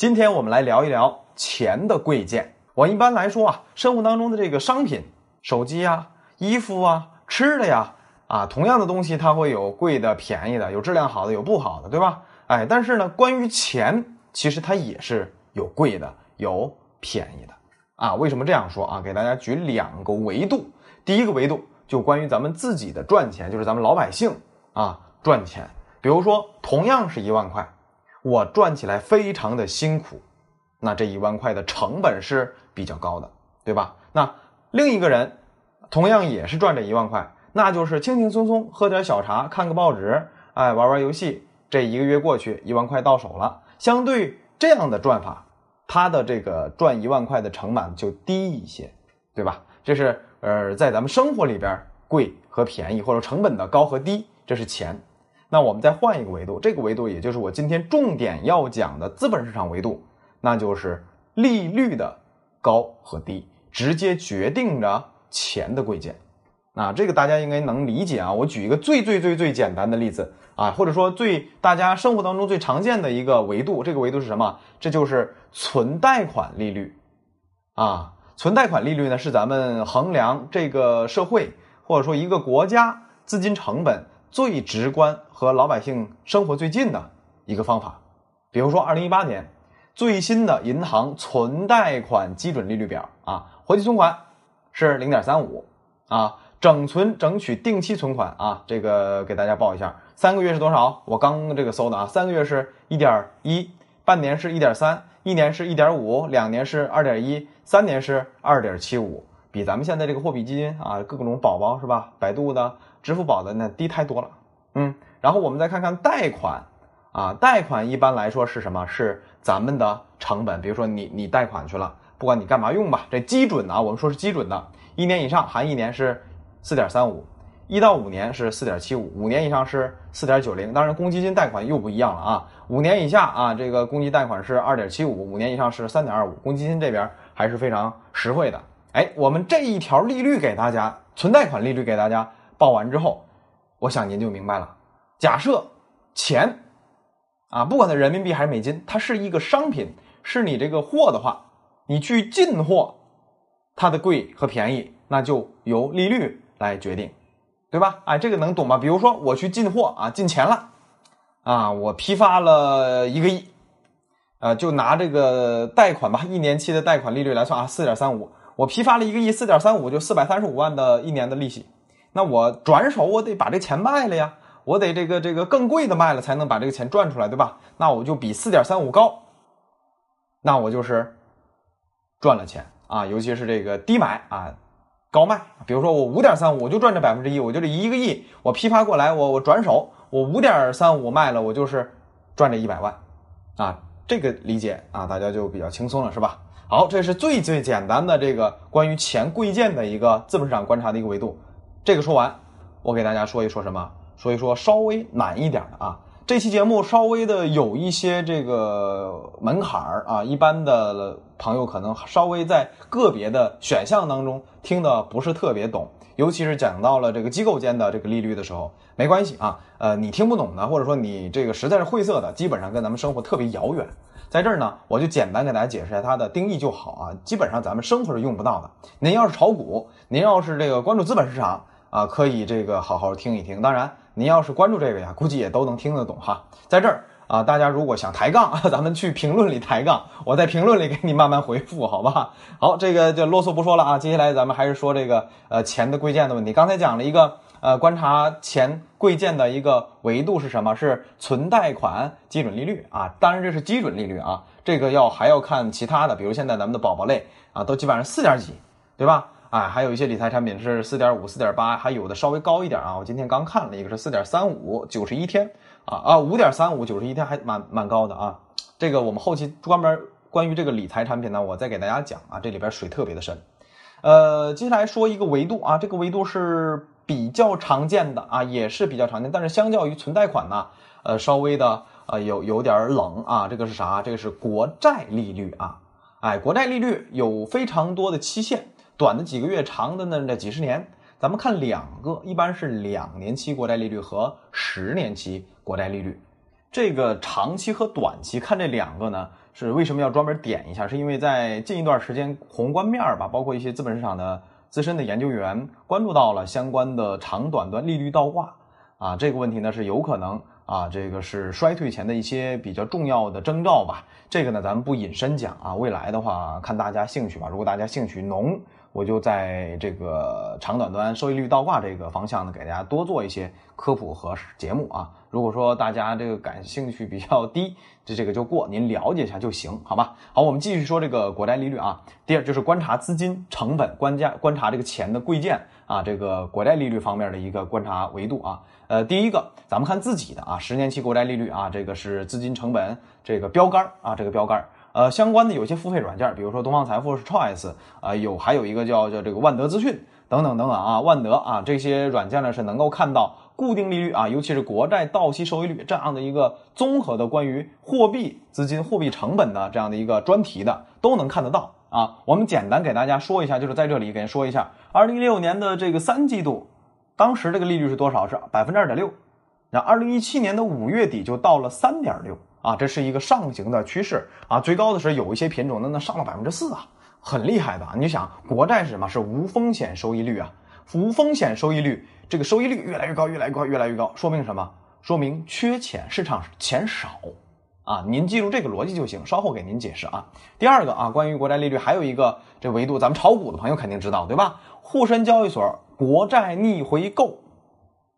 今天我们来聊一聊钱的贵贱。我一般来说啊，生活当中的这个商品，手机呀、衣服啊、吃的呀，啊，同样的东西它会有贵的、便宜的，有质量好的，有不好的，对吧？哎，但是呢，关于钱，其实它也是有贵的，有便宜的啊。为什么这样说啊？给大家举两个维度。第一个维度就关于咱们自己的赚钱，就是咱们老百姓啊赚钱。比如说，同样是一万块，我赚起来非常的辛苦，那这一万块的成本是比较高的，对吧？那另一个人同样也是赚这一万块，那就是轻轻松松喝点小茶，看个报纸，哎，玩玩游戏。这一个月过去，一万块到手了。相对这样的赚法，他的这个赚一万块的成本就低一些，对吧？这是呃，在咱们生活里边贵和便宜，或者成本的高和低，这是钱。那我们再换一个维度，这个维度也就是我今天重点要讲的资本市场维度，那就是利率的高和低，直接决定着钱的贵贱。那这个大家应该能理解啊。我举一个最最最最简单的例子。啊，或者说最大家生活当中最常见的一个维度，这个维度是什么？这就是存贷款利率。啊，存贷款利率呢，是咱们衡量这个社会或者说一个国家资金成本最直观和老百姓生活最近的一个方法。比如说，二零一八年最新的银行存贷款基准利率表啊，活期存款是零点三五啊。整存整取定期存款啊，这个给大家报一下，三个月是多少？我刚这个搜的啊，三个月是一点一，半年是一点三，一年是一点五，两年是二点一，三年是二点七五，比咱们现在这个货币基金啊，各种宝宝是吧？百度的、支付宝的呢低太多了。嗯，然后我们再看看贷款啊，贷款一般来说是什么？是咱们的成本，比如说你你贷款去了，不管你干嘛用吧，这基准啊，我们说是基准的，一年以上含一年是。四点三五，一到五年是四点七五，五年以上是四点九零。当然，公积金贷款又不一样了啊。五年以下啊，这个公积贷款是二点七五，五年以上是三点二五。公积金这边还是非常实惠的。哎，我们这一条利率给大家，存贷款利率给大家报完之后，我想您就明白了。假设钱啊，不管它人民币还是美金，它是一个商品，是你这个货的话，你去进货，它的贵和便宜，那就由利率。来决定，对吧？哎，这个能懂吗？比如说我去进货啊，进钱了，啊，我批发了一个亿，呃，就拿这个贷款吧，一年期的贷款利率来算啊，四点三五，我批发了一个亿，四点三五就四百三十五万的一年的利息。那我转手我得把这钱卖了呀，我得这个这个更贵的卖了才能把这个钱赚出来，对吧？那我就比四点三五高，那我就是赚了钱啊，尤其是这个低买啊。高卖，比如说我五点三五，我就赚这百分之一，我就这一个亿，我批发过来，我我转手，我五点三五卖了，我就是赚这一百万，啊，这个理解啊，大家就比较轻松了，是吧？好，这是最最简单的这个关于钱贵贱的一个资本市场观察的一个维度。这个说完，我给大家说一说什么？说一说稍微难一点的啊。这期节目稍微的有一些这个门槛儿啊，一般的朋友可能稍微在个别的选项当中听的不是特别懂，尤其是讲到了这个机构间的这个利率的时候，没关系啊，呃，你听不懂的，或者说你这个实在是晦涩的，基本上跟咱们生活特别遥远，在这儿呢，我就简单给大家解释一下它的定义就好啊，基本上咱们生活是用不到的。您要是炒股，您要是这个关注资本市场啊，可以这个好好听一听，当然。您要是关注这个呀，估计也都能听得懂哈。在这儿啊，大家如果想抬杠，咱们去评论里抬杠，我在评论里给你慢慢回复，好吧？好，这个就啰嗦不说了啊。接下来咱们还是说这个呃钱的贵贱的问题。刚才讲了一个呃观察钱贵贱的一个维度是什么？是存贷款基准利率啊。当然这是基准利率啊，这个要还要看其他的，比如现在咱们的宝宝类啊，都基本上四点几，对吧？哎，还有一些理财产品是四点五、四点八，还有的稍微高一点啊。我今天刚看了一个是四点三五，九十一天啊啊，五点三五，九十一天还蛮蛮高的啊。这个我们后期专门关于这个理财产品呢，我再给大家讲啊，这里边水特别的深。呃，接下来说一个维度啊，这个维度是比较常见的啊，也是比较常见，但是相较于存贷款呢，呃，稍微的呃有有点冷啊。这个是啥？这个是国债利率啊。哎，国债利率有非常多的期限。短的几个月，长的呢？这几十年，咱们看两个，一般是两年期国债利率和十年期国债利率。这个长期和短期看这两个呢，是为什么要专门点一下？是因为在近一段时间宏观面儿吧，包括一些资本市场的资深的研究员关注到了相关的长短端利率倒挂啊，这个问题呢是有可能啊，这个是衰退前的一些比较重要的征兆吧。这个呢咱们不引申讲啊，未来的话看大家兴趣吧。如果大家兴趣浓，我就在这个长短端收益率倒挂这个方向呢，给大家多做一些科普和节目啊。如果说大家这个感兴趣比较低，这这个就过，您了解一下就行，好吧？好，我们继续说这个国债利率啊。第二就是观察资金成本，观价观察这个钱的贵贱啊，这个国债利率方面的一个观察维度啊。呃，第一个咱们看自己的啊，十年期国债利率啊，这个是资金成本这个标杆啊，这个标杆。呃，相关的有些付费软件，比如说东方财富是 Choice 啊，有还有一个叫叫这个万德资讯等等等等啊，万德啊这些软件呢是能够看到固定利率啊，尤其是国债到期收益率这样的一个综合的关于货币资金、货币成本的这样的一个专题的都能看得到啊。我们简单给大家说一下，就是在这里给您说一下，二零一六年的这个三季度，当时这个利率是多少？是百分之二点六，然后二零一七年的五月底就到了三点六。啊，这是一个上行的趋势啊，最高的是有一些品种，那那上了百分之四啊，很厉害的。你就想，国债是什么？是无风险收益率啊，无风险收益率，这个收益率越来越高，越来越高，越来越高，说明什么？说明缺钱，市场钱少啊。您记住这个逻辑就行，稍后给您解释啊。第二个啊，关于国债利率还有一个这维度，咱们炒股的朋友肯定知道对吧？沪深交易所国债逆回购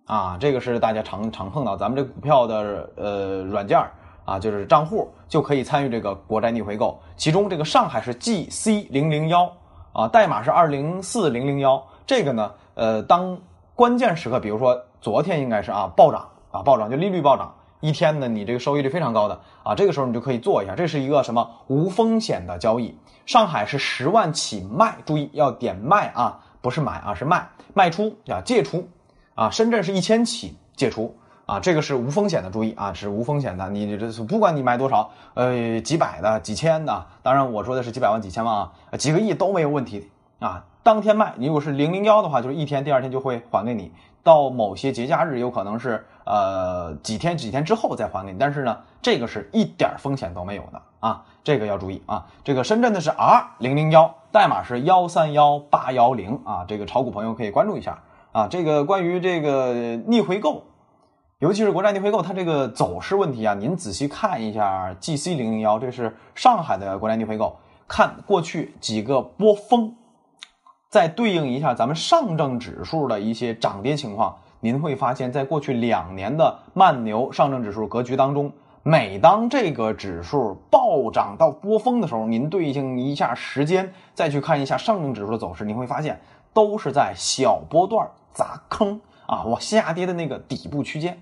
啊，这个是大家常常碰到，咱们这股票的呃软件儿啊，就是账户就可以参与这个国债逆回购，其中这个上海是 GC 零零幺啊，代码是二零四零零幺。这个呢，呃，当关键时刻，比如说昨天应该是啊暴涨啊暴涨，就利率暴涨，一天呢你这个收益率非常高的啊，这个时候你就可以做一下，这是一个什么无风险的交易。上海是十万起卖，注意要点卖啊，不是买啊，是卖卖出啊借出啊。深圳是一千起借出。啊，这个是无风险的，注意啊，是无风险的。你这不管你买多少，呃，几百的、几千的，当然我说的是几百万、几千万啊，几个亿都没有问题啊。当天卖，你如果是零零幺的话，就是一天，第二天就会还给你。到某些节假日，有可能是呃几天、几天之后再还给你。但是呢，这个是一点风险都没有的啊，这个要注意啊。这个深圳的是 R 零零幺，代码是幺三幺八幺零啊。这个炒股朋友可以关注一下啊。这个关于这个逆回购。尤其是国债逆回购，它这个走势问题啊，您仔细看一下 GC 零零幺，这是上海的国债逆回购，看过去几个波峰，再对应一下咱们上证指数的一些涨跌情况，您会发现在过去两年的慢牛上证指数格局当中，每当这个指数暴涨到波峰的时候，您对应一下时间，再去看一下上证指数的走势，你会发现都是在小波段砸坑啊，往下跌的那个底部区间。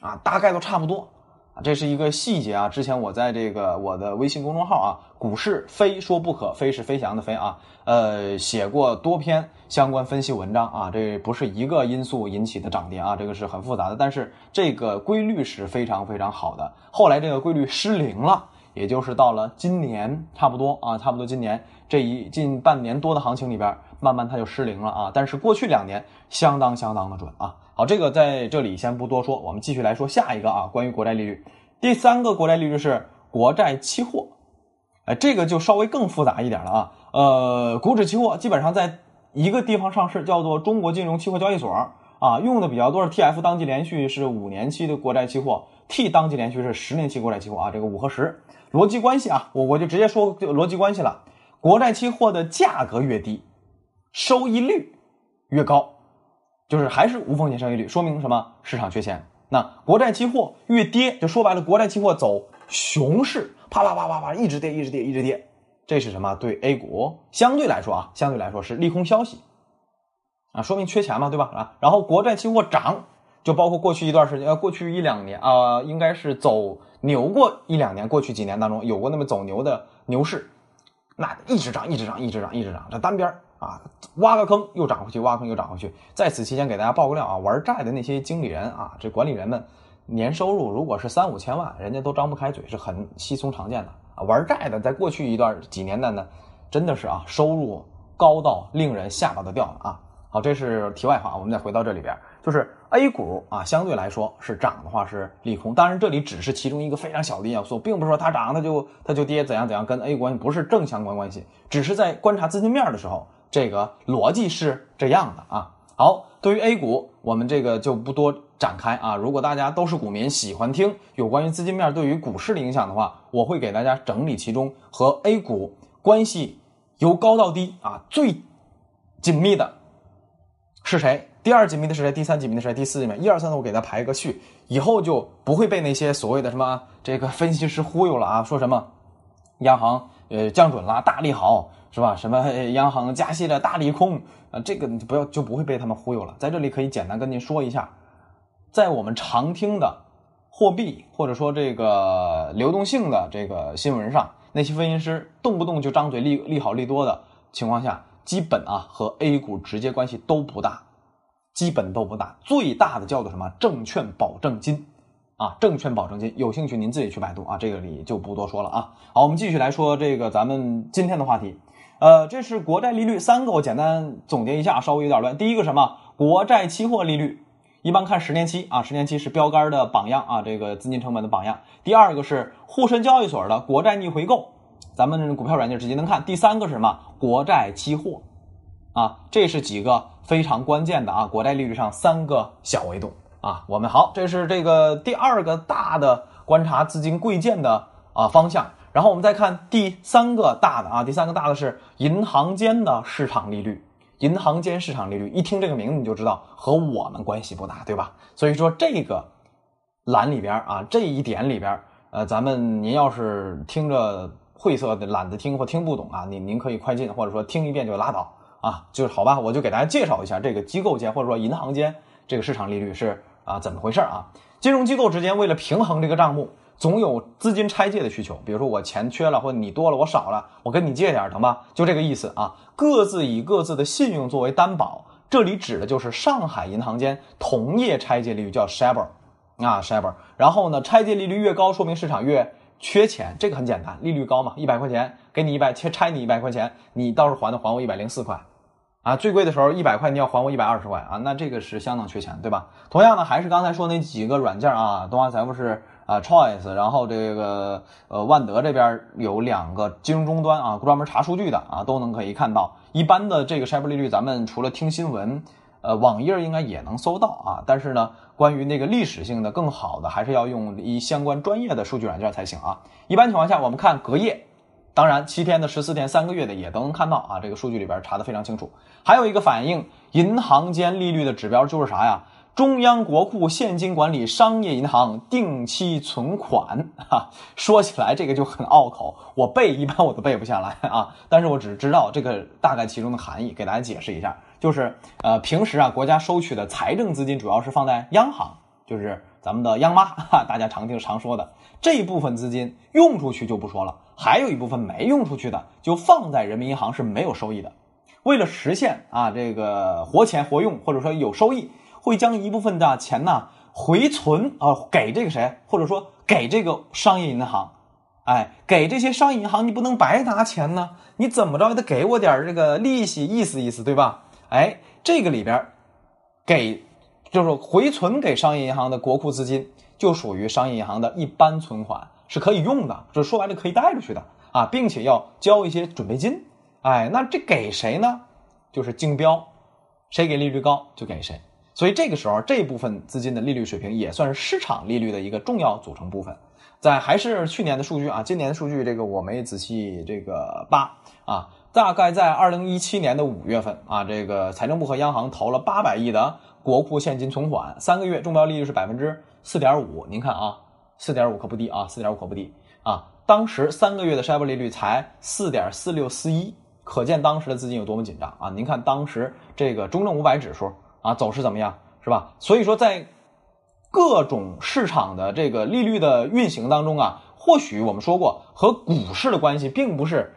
啊，大概都差不多啊，这是一个细节啊。之前我在这个我的微信公众号啊，股市非说不可，非是飞翔的飞啊，呃，写过多篇相关分析文章啊。这不是一个因素引起的涨跌啊，这个是很复杂的，但是这个规律是非常非常好的。后来这个规律失灵了，也就是到了今年差不多啊，差不多今年这一近半年多的行情里边，慢慢它就失灵了啊。但是过去两年相当相当的准啊。好，这个在这里先不多说，我们继续来说下一个啊，关于国债利率。第三个国债利率是国债期货，哎，这个就稍微更复杂一点了啊。呃，股指期货基本上在一个地方上市，叫做中国金融期货交易所啊，用的比较多是 TF 当季连续是五年期的国债期货，T 当季连续是十年期国债期货啊，这个五和十逻辑关系啊，我我就直接说逻辑关系了，国债期货的价格越低，收益率越高。就是还是无风险收益率，说明什么？市场缺钱。那国债期货越跌，就说白了，国债期货走熊市，啪啪啪啪啪，一直跌，一直跌，一直跌。这是什么？对 A 股相对来说啊，相对来说是利空消息啊，说明缺钱嘛，对吧？啊，然后国债期货涨，就包括过去一段时间，呃，过去一两年啊，应该是走牛过一两年，过去几年当中有过那么走牛的牛市，那一直涨，一直涨，一直涨，一直涨，这单边啊，挖个坑又涨回去，挖坑又涨回去。在此期间，给大家爆个料啊，玩债的那些经理人啊，这管理人们年收入如果是三五千万，人家都张不开嘴，是很稀松常见的啊。玩债的，在过去一段几年的呢，真的是啊，收入高到令人下巴都掉了啊。好，这是题外话，我们再回到这里边，就是 A 股啊，相对来说是涨的话是利空，当然这里只是其中一个非常小的要素，并不是说它涨它就它就跌怎样怎样，跟 A 股关不是正相关关系，只是在观察资金面的时候，这个逻辑是这样的啊。好，对于 A 股，我们这个就不多展开啊。如果大家都是股民，喜欢听有关于资金面对于股市的影响的话，我会给大家整理其中和 A 股关系由高到低啊最紧密的是谁。第二紧密的是谁？第三紧密的是谁？第四紧密，一二三四，我给它排一个序，以后就不会被那些所谓的什么这个分析师忽悠了啊！说什么央行呃降准了，大利好是吧？什么央行加息的，大利空啊？这个你就不要就不会被他们忽悠了。在这里可以简单跟您说一下，在我们常听的货币或者说这个流动性的这个新闻上，那些分析师动不动就张嘴利利好利多的情况下，基本啊和 A 股直接关系都不大。基本都不大，最大的叫做什么？证券保证金，啊，证券保证金，有兴趣您自己去百度啊，这个里就不多说了啊。好，我们继续来说这个咱们今天的话题，呃，这是国债利率三个，我简单总结一下，稍微有点乱。第一个什么？国债期货利率，一般看十年期啊，十年期是标杆的榜样啊，这个资金成本的榜样。第二个是沪深交易所的国债逆回购，咱们股票软件直接能看。第三个是什么？国债期货。啊，这是几个非常关键的啊，国债利率上三个小维度啊。我们好，这是这个第二个大的观察资金贵贱的啊方向。然后我们再看第三个大的啊，第三个大的是银行间的市场利率。银行间市场利率，一听这个名字你就知道和我们关系不大，对吧？所以说这个栏里边啊，这一点里边，呃，咱们您要是听着晦涩的，懒得听或听不懂啊，您您可以快进，或者说听一遍就拉倒。啊，就是好吧，我就给大家介绍一下这个机构间或者说银行间这个市场利率是啊怎么回事啊？金融机构之间为了平衡这个账目，总有资金拆借的需求。比如说我钱缺了，或者你多了我少了，我跟你借点成吧？就这个意思啊。各自以各自的信用作为担保，这里指的就是上海银行间同业拆借利率叫 SHIBOR 啊 SHIBOR。然后呢，拆借利率越高，说明市场越缺钱。这个很简单，利率高嘛，一百块钱给你一百，拆拆你一百块钱，你到时候还的还我一百零四块。啊，最贵的时候一百块，你要还我一百二十块啊，那这个是相当缺钱，对吧？同样呢，还是刚才说那几个软件啊，东方财富是啊，Choice，然后这个呃万德这边有两个金融终端啊，专门查数据的啊，都能可以看到。一般的这个 s h i b 利率，咱们除了听新闻，呃，网页应该也能搜到啊。但是呢，关于那个历史性的更好的，还是要用一相关专业的数据软件才行啊。一般情况下，我们看隔夜。当然，七天的、十四天、三个月的也都能看到啊，这个数据里边查的非常清楚。还有一个反映银行间利率的指标就是啥呀？中央国库现金管理商业银行定期存款。哈，说起来这个就很拗口，我背一般我都背不下来啊。但是我只知道这个大概其中的含义，给大家解释一下，就是呃，平时啊，国家收取的财政资金主要是放在央行，就是咱们的央妈，哈，大家常听常说的这一部分资金用出去就不说了。还有一部分没用出去的，就放在人民银行是没有收益的。为了实现啊这个活钱活用，或者说有收益，会将一部分的钱呢回存啊给这个谁，或者说给这个商业银行。哎，给这些商业银行，你不能白拿钱呢，你怎么着也得给我点这个利息，意思意思，对吧？哎，这个里边给就是回存给商业银行的国库资金，就属于商业银行的一般存款。是可以用的，就说白了可以带出去的啊，并且要交一些准备金。哎，那这给谁呢？就是竞标，谁给利率高就给谁。所以这个时候这部分资金的利率水平也算是市场利率的一个重要组成部分。在还是去年的数据啊，今年的数据这个我没仔细这个扒啊，大概在二零一七年的五月份啊，这个财政部和央行投了八百亿的国库现金存款，三个月中标利率是百分之四点五。您看啊。四点五可不低啊，四点五可不低啊！当时三个月的 SHIB 利率才四点四六四一，可见当时的资金有多么紧张啊！您看当时这个中证五百指数啊走势怎么样，是吧？所以说在各种市场的这个利率的运行当中啊，或许我们说过和股市的关系并不是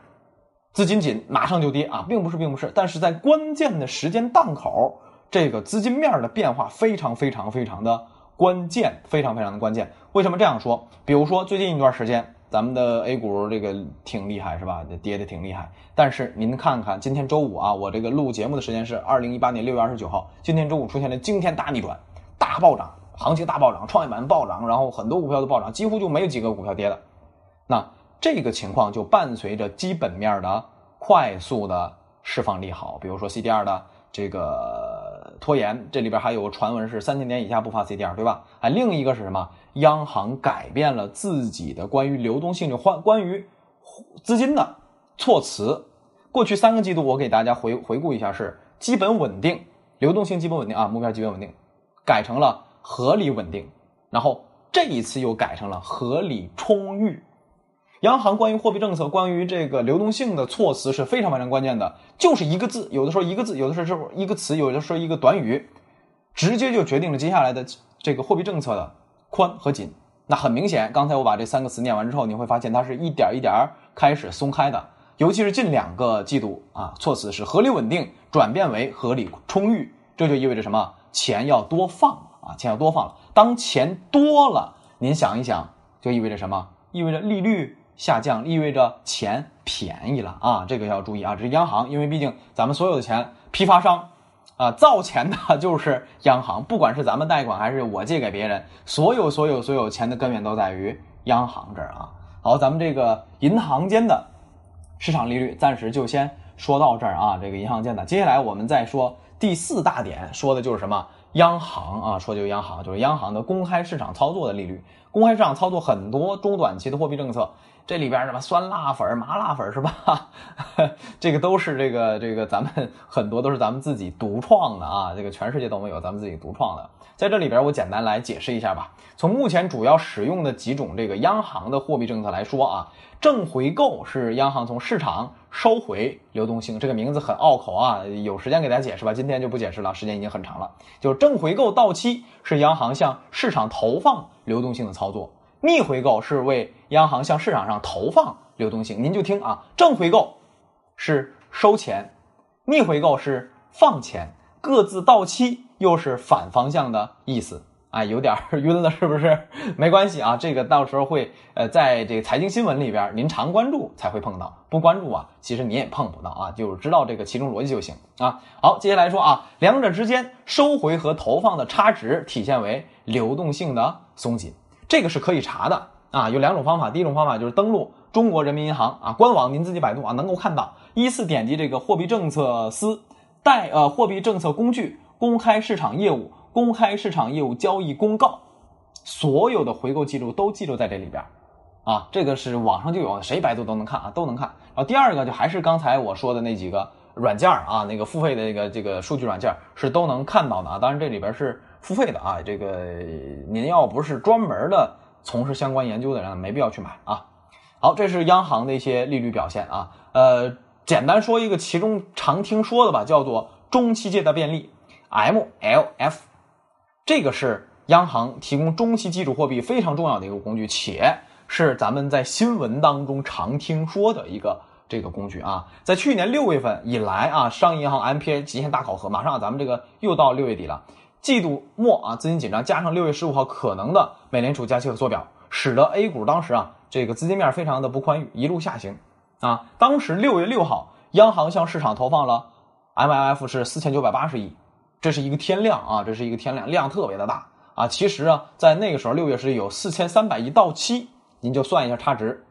资金紧马上就跌啊，并不是，并不是，但是在关键的时间档口，这个资金面的变化非常非常非常的。关键非常非常的关键，为什么这样说？比如说最近一段时间，咱们的 A 股这个挺厉害，是吧？跌的挺厉害。但是您看看今天周五啊，我这个录节目的时间是二零一八年六月二十九号，今天周五出现了惊天大逆转，大暴涨，行情大暴涨，创业板暴涨，然后很多股票都暴涨，几乎就没有几个股票跌的。那这个情况就伴随着基本面的快速的释放利好，比如说 CDR 的这个拖延，这里边还有传闻是三千点以下不发 CDR，对吧？啊，另一个是什么？央行改变了自己的关于流动性的关关于资金的措辞。过去三个季度，我给大家回回顾一下，是基本稳定，流动性基本稳定啊，目标基本稳定，改成了合理稳定，然后这一次又改成了合理充裕。央行关于货币政策、关于这个流动性的措辞是非常非常关键的，就是一个字，有的时候一个字，有的时候一个词，有的时候一个短语，直接就决定了接下来的这个货币政策的宽和紧。那很明显，刚才我把这三个词念完之后，你会发现它是一点一点开始松开的，尤其是近两个季度啊，措辞是合理稳定转变为合理充裕，这就意味着什么？钱要多放啊，钱要多放了。当钱多了，您想一想，就意味着什么？意味着利率。下降意味着钱便宜了啊，这个要注意啊，这是央行，因为毕竟咱们所有的钱，批发商啊造钱的就是央行，不管是咱们贷款还是我借给别人，所有所有所有钱的根源都在于央行这儿啊。好，咱们这个银行间的市场利率暂时就先说到这儿啊，这个银行间的，接下来我们再说第四大点，说的就是什么？央行啊，说就央行，就是央行的公开市场操作的利率，公开市场操作很多中短期的货币政策。这里边什么酸辣粉、麻辣粉是吧？这个都是这个这个咱们很多都是咱们自己独创的啊，这个全世界都没有，咱们自己独创的。在这里边，我简单来解释一下吧。从目前主要使用的几种这个央行的货币政策来说啊，正回购是央行从市场收回流动性，这个名字很拗口啊，有时间给大家解释吧，今天就不解释了，时间已经很长了。就正回购到期是央行向市场投放流动性的操作。逆回购是为央行向市场上投放流动性，您就听啊，正回购是收钱，逆回购是放钱，各自到期又是反方向的意思，哎，有点晕了，是不是？没关系啊，这个到时候会呃，在这个财经新闻里边，您常关注才会碰到，不关注啊，其实你也碰不到啊，就是知道这个其中逻辑就行啊。好，接下来说啊，两者之间收回和投放的差值体现为流动性的松紧。这个是可以查的啊，有两种方法。第一种方法就是登录中国人民银行啊官网，您自己百度啊，能够看到。依次点击这个货币政策司贷呃货币政策工具公开市场业务公开市场业务交易公告，所有的回购记录都记录在这里边啊。这个是网上就有，谁百度都能看啊，都能看。然后第二个就还是刚才我说的那几个软件啊，那个付费的那个这个数据软件是都能看到的啊。当然这里边是。付费的啊，这个您要不是专门的从事相关研究的人，没必要去买啊。好，这是央行的一些利率表现啊。呃，简单说一个其中常听说的吧，叫做中期借贷便利 （MLF）。这个是央行提供中期基础货币非常重要的一个工具，且是咱们在新闻当中常听说的一个这个工具啊。在去年六月份以来啊，商业银行 MPA 极限大考核，马上咱们这个又到六月底了。季度末啊，资金紧张，加上六月十五号可能的美联储加息和缩表，使得 A 股当时啊，这个资金面非常的不宽裕，一路下行啊。当时六月六号，央行向市场投放了 MLF 是四千九百八十亿，这是一个天量啊，这是一个天量，量特别的大啊。其实啊，在那个时候六月是有四千三百亿到期，您就算一下差值，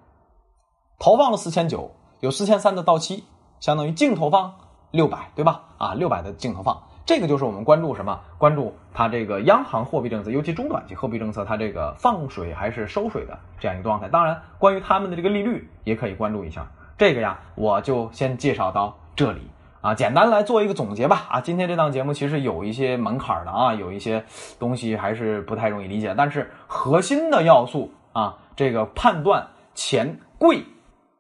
投放了四千九，有四千三的到期，相当于净投放六百，对吧？啊，六百的净投放。这个就是我们关注什么？关注它这个央行货币政策，尤其中短期货币政策，它这个放水还是收水的这样一个状态。当然，关于他们的这个利率也可以关注一下。这个呀，我就先介绍到这里啊，简单来做一个总结吧。啊，今天这档节目其实有一些门槛的啊，有一些东西还是不太容易理解。但是核心的要素啊，这个判断钱贵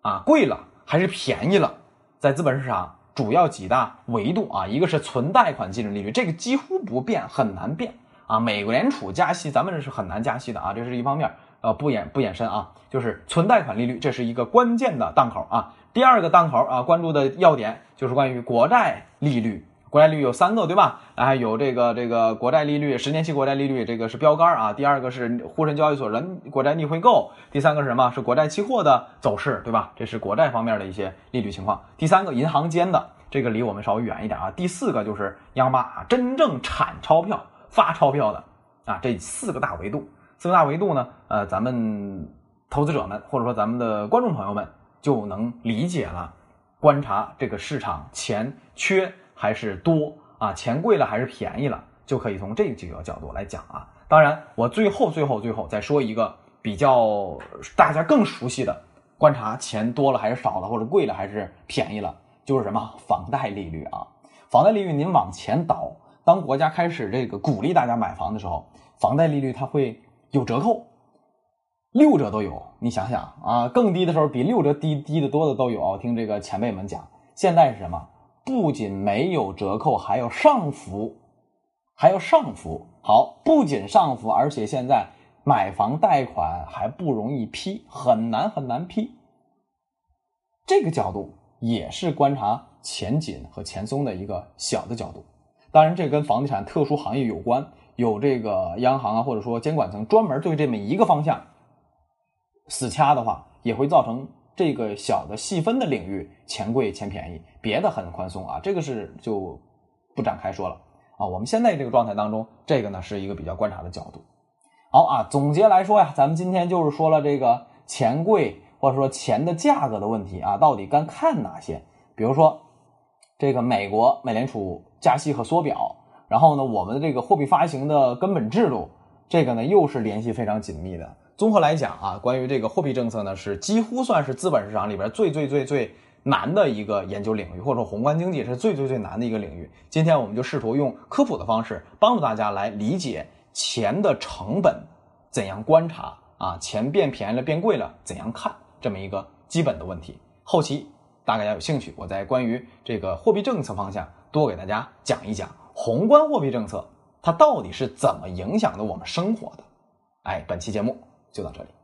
啊贵了还是便宜了，在资本市场。主要几大维度啊，一个是存贷款基准利率，这个几乎不变，很难变啊。美联储加息，咱们这是很难加息的啊，这是一方面。呃，不延不延伸啊，就是存贷款利率，这是一个关键的档口啊。第二个档口啊，关注的要点就是关于国债利率。国债利率有三个，对吧？还有这个这个国债利率，十年期国债利率，这个是标杆啊。第二个是沪深交易所人国债逆回购，第三个是什么？是国债期货的走势，对吧？这是国债方面的一些利率情况。第三个，银行间的这个离我们稍微远一点啊。第四个就是央妈啊真正产钞票、发钞票的啊，这四个大维度，四个大维度呢，呃，咱们投资者们或者说咱们的观众朋友们就能理解了，观察这个市场钱缺还是多啊，钱贵了还是便宜了，就可以从这几个角度来讲啊。当然，我最后最后最后再说一个比较大家更熟悉的，观察钱多了还是少了，或者贵了还是便宜了，就是什么房贷利率啊。房贷利率您往前倒，当国家开始这个鼓励大家买房的时候，房贷利率它会有折扣，六折都有。你想想啊，更低的时候比六折低低的多的都有。我听这个前辈们讲，现在是什么？不仅没有折扣，还要上浮，还要上浮。好，不仅上浮，而且现在买房贷款还不容易批，很难很难批。这个角度也是观察。钱紧和钱松的一个小的角度，当然这跟房地产特殊行业有关，有这个央行啊或者说监管层专门对这么一个方向死掐的话，也会造成这个小的细分的领域钱贵钱便宜，别的很宽松啊，这个是就不展开说了啊。我们现在这个状态当中，这个呢是一个比较观察的角度。好啊，总结来说呀，咱们今天就是说了这个钱贵或者说钱的价格的问题啊，到底该看哪些？比如说。这个美国美联储加息和缩表，然后呢，我们的这个货币发行的根本制度，这个呢又是联系非常紧密的。综合来讲啊，关于这个货币政策呢，是几乎算是资本市场里边最最最最难的一个研究领域，或者说宏观经济是最最最难的一个领域。今天我们就试图用科普的方式，帮助大家来理解钱的成本怎样观察啊，钱变便宜了变贵了怎样看这么一个基本的问题。后期。大家有兴趣，我在关于这个货币政策方向多给大家讲一讲宏观货币政策它到底是怎么影响的我们生活的。哎，本期节目就到这里。